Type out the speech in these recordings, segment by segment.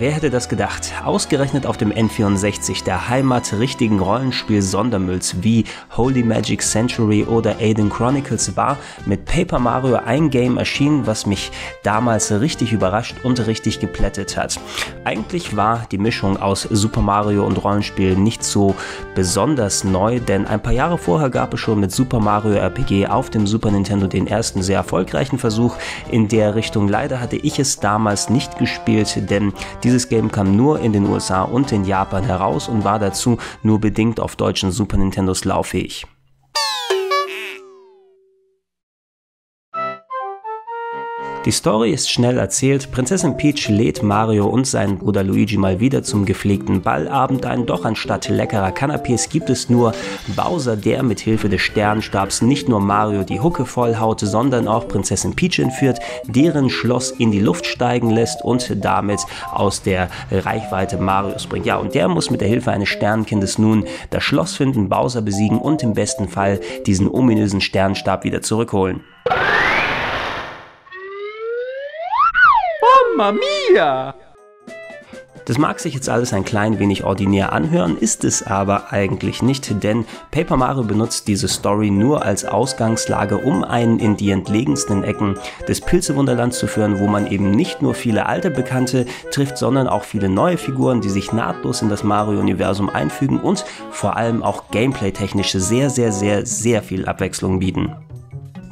wer hätte das gedacht? Ausgerechnet auf dem N64, der Heimat richtigen Rollenspiel-Sondermülls wie Holy Magic Century oder Aiden Chronicles war mit Paper Mario ein Game erschienen, was mich damals richtig überrascht und richtig geplättet hat. Eigentlich war die Mischung aus Super Mario und Rollenspiel nicht so besonders neu, denn ein paar Jahre vorher gab es schon mit Super Mario RPG auf dem Super Nintendo den ersten sehr erfolgreichen Versuch in der Richtung. Leider hatte ich es damals nicht gespielt, denn dieses Game kam nur in den USA und in Japan heraus und war dazu nur bedingt auf deutschen Super Nintendos lauffähig. Die Story ist schnell erzählt. Prinzessin Peach lädt Mario und seinen Bruder Luigi mal wieder zum gepflegten Ballabend ein. Doch anstatt leckerer Canapés gibt es nur Bowser, der mit Hilfe des Sternenstabs nicht nur Mario die Hucke vollhaut, sondern auch Prinzessin Peach entführt, deren Schloss in die Luft steigen lässt und damit aus der Reichweite Marios bringt. Ja, und der muss mit der Hilfe eines Sternenkindes nun das Schloss finden, Bowser besiegen und im besten Fall diesen ominösen Sternenstab wieder zurückholen. Mamma mia! Das mag sich jetzt alles ein klein wenig ordinär anhören, ist es aber eigentlich nicht, denn Paper Mario benutzt diese Story nur als Ausgangslage, um einen in die entlegensten Ecken des Pilzewunderlands zu führen, wo man eben nicht nur viele alte Bekannte trifft, sondern auch viele neue Figuren, die sich nahtlos in das Mario-Universum einfügen und vor allem auch gameplay-technisch sehr, sehr, sehr, sehr viel Abwechslung bieten.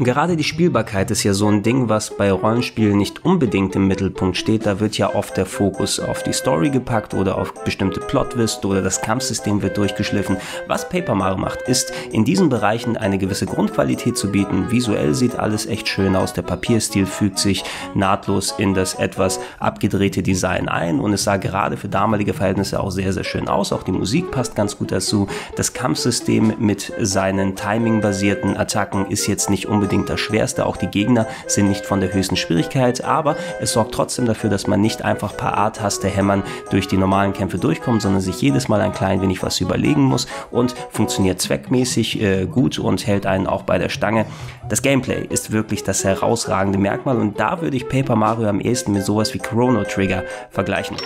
Gerade die Spielbarkeit ist ja so ein Ding, was bei Rollenspielen nicht unbedingt im Mittelpunkt steht. Da wird ja oft der Fokus auf die Story gepackt oder auf bestimmte Plotwist oder das Kampfsystem wird durchgeschliffen. Was Paper Mario macht, ist in diesen Bereichen eine gewisse Grundqualität zu bieten. Visuell sieht alles echt schön aus. Der Papierstil fügt sich nahtlos in das etwas abgedrehte Design ein und es sah gerade für damalige Verhältnisse auch sehr, sehr schön aus. Auch die Musik passt ganz gut dazu. Das Kampfsystem mit seinen timingbasierten Attacken ist jetzt nicht unbedingt unbedingt das Schwerste. Auch die Gegner sind nicht von der höchsten Schwierigkeit, aber es sorgt trotzdem dafür, dass man nicht einfach per A-Taste hämmern durch die normalen Kämpfe durchkommt, sondern sich jedes Mal ein klein wenig was überlegen muss und funktioniert zweckmäßig äh, gut und hält einen auch bei der Stange. Das Gameplay ist wirklich das herausragende Merkmal und da würde ich Paper Mario am ehesten mit sowas wie Chrono Trigger vergleichen.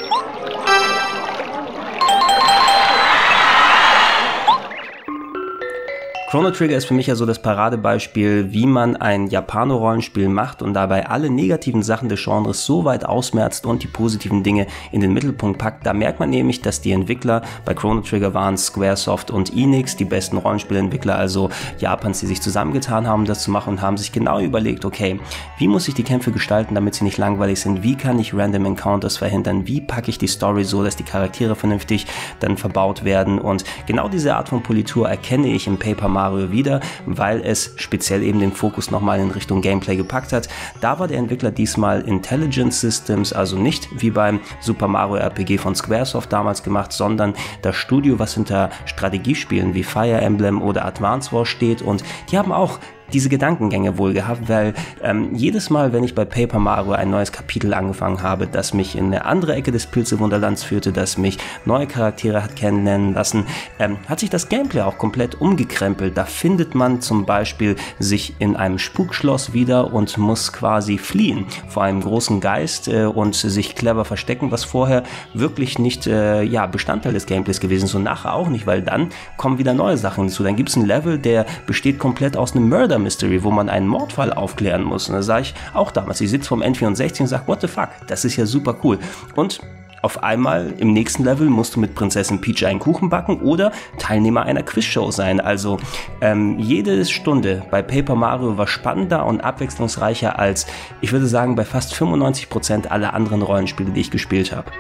Chrono Trigger ist für mich ja so das Paradebeispiel, wie man ein Japano-Rollenspiel macht und dabei alle negativen Sachen des Genres so weit ausmerzt und die positiven Dinge in den Mittelpunkt packt. Da merkt man nämlich, dass die Entwickler bei Chrono Trigger waren Squaresoft und Enix, die besten Rollenspielentwickler, also Japans, die sich zusammengetan haben, das zu machen und haben sich genau überlegt, okay, wie muss ich die Kämpfe gestalten, damit sie nicht langweilig sind? Wie kann ich Random Encounters verhindern? Wie packe ich die Story so, dass die Charaktere vernünftig dann verbaut werden? Und genau diese Art von Politur erkenne ich im Paper Mario Mario wieder, weil es speziell eben den Fokus nochmal in Richtung Gameplay gepackt hat. Da war der Entwickler diesmal Intelligent Systems, also nicht wie beim Super Mario RPG von Squaresoft damals gemacht, sondern das Studio, was hinter Strategiespielen wie Fire Emblem oder Advance Wars steht und die haben auch diese Gedankengänge wohl gehabt, weil ähm, jedes Mal, wenn ich bei Paper Mario ein neues Kapitel angefangen habe, das mich in eine andere Ecke des Pilzewunderlands führte, das mich neue Charaktere hat kennenlernen lassen, ähm, hat sich das Gameplay auch komplett umgekrempelt. Da findet man zum Beispiel sich in einem Spukschloss wieder und muss quasi fliehen vor einem großen Geist äh, und sich clever verstecken, was vorher wirklich nicht äh, ja, Bestandteil des Gameplays gewesen ist und nachher auch nicht, weil dann kommen wieder neue Sachen hinzu. Dann gibt es ein Level, der besteht komplett aus einem Murder Mystery, wo man einen Mordfall aufklären muss. Und da sage ich auch damals, ich sitze vom N64 und sage, what the fuck, das ist ja super cool. Und auf einmal im nächsten Level musst du mit Prinzessin Peach einen Kuchen backen oder Teilnehmer einer Quizshow sein. Also ähm, jede Stunde bei Paper Mario war spannender und abwechslungsreicher als, ich würde sagen, bei fast 95% aller anderen Rollenspiele, die ich gespielt habe.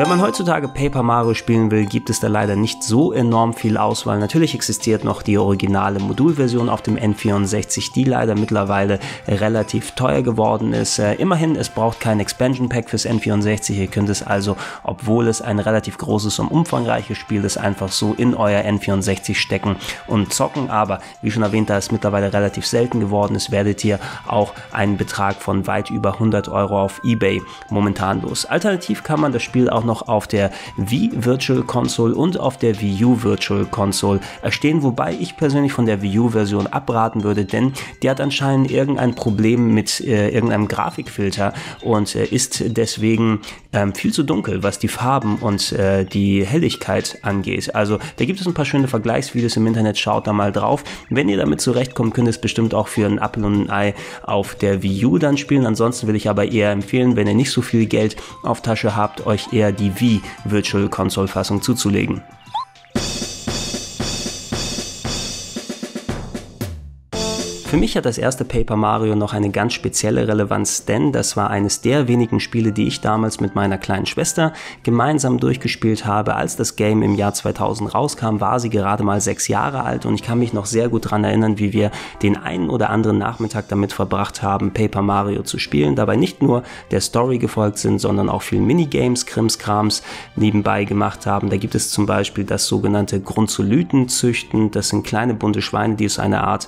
Wenn man heutzutage Paper Mario spielen will, gibt es da leider nicht so enorm viel Auswahl. Natürlich existiert noch die originale Modulversion auf dem N64, die leider mittlerweile relativ teuer geworden ist. Äh, immerhin, es braucht kein Expansion Pack fürs N64. Ihr könnt es also, obwohl es ein relativ großes und umfangreiches Spiel ist, einfach so in euer N64 stecken und zocken. Aber wie schon erwähnt, da es mittlerweile relativ selten geworden ist, werdet ihr auch einen Betrag von weit über 100 Euro auf eBay momentan los. Alternativ kann man das Spiel auch noch noch auf der Wii Virtual Console und auf der Wii U Virtual Console erstehen, wobei ich persönlich von der Wii U Version abraten würde, denn die hat anscheinend irgendein Problem mit äh, irgendeinem Grafikfilter und äh, ist deswegen ähm, viel zu dunkel, was die Farben und äh, die Helligkeit angeht. Also da gibt es ein paar schöne Vergleichsvideos im Internet, schaut da mal drauf. Wenn ihr damit zurechtkommt, könnt ihr es bestimmt auch für ein Apple und ein Ei auf der Wii U dann spielen. Ansonsten will ich aber eher empfehlen, wenn ihr nicht so viel Geld auf Tasche habt, euch eher die Wii Virtual Console Fassung zuzulegen. Für mich hat das erste Paper Mario noch eine ganz spezielle Relevanz, denn das war eines der wenigen Spiele, die ich damals mit meiner kleinen Schwester gemeinsam durchgespielt habe. Als das Game im Jahr 2000 rauskam, war sie gerade mal sechs Jahre alt und ich kann mich noch sehr gut daran erinnern, wie wir den einen oder anderen Nachmittag damit verbracht haben, Paper Mario zu spielen. Dabei nicht nur der Story gefolgt sind, sondern auch viel Minigames, Krimskrams nebenbei gemacht haben. Da gibt es zum Beispiel das sogenannte Grunzolyten züchten. Das sind kleine bunte Schweine, die aus einer Art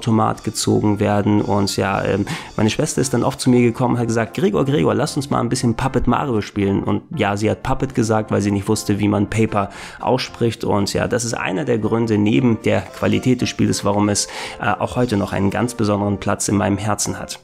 Kaugummiautomat gezogen werden. Und ja, ähm, meine Schwester ist dann oft zu mir gekommen und hat gesagt, Gregor, Gregor, lass uns mal ein bisschen Puppet Mario spielen. Und ja, sie hat Puppet gesagt, weil sie nicht wusste, wie man Paper ausspricht. Und ja, das ist einer der Gründe neben der Qualität des Spieles, warum es äh, auch heute noch einen ganz besonderen Platz in meinem Herzen hat.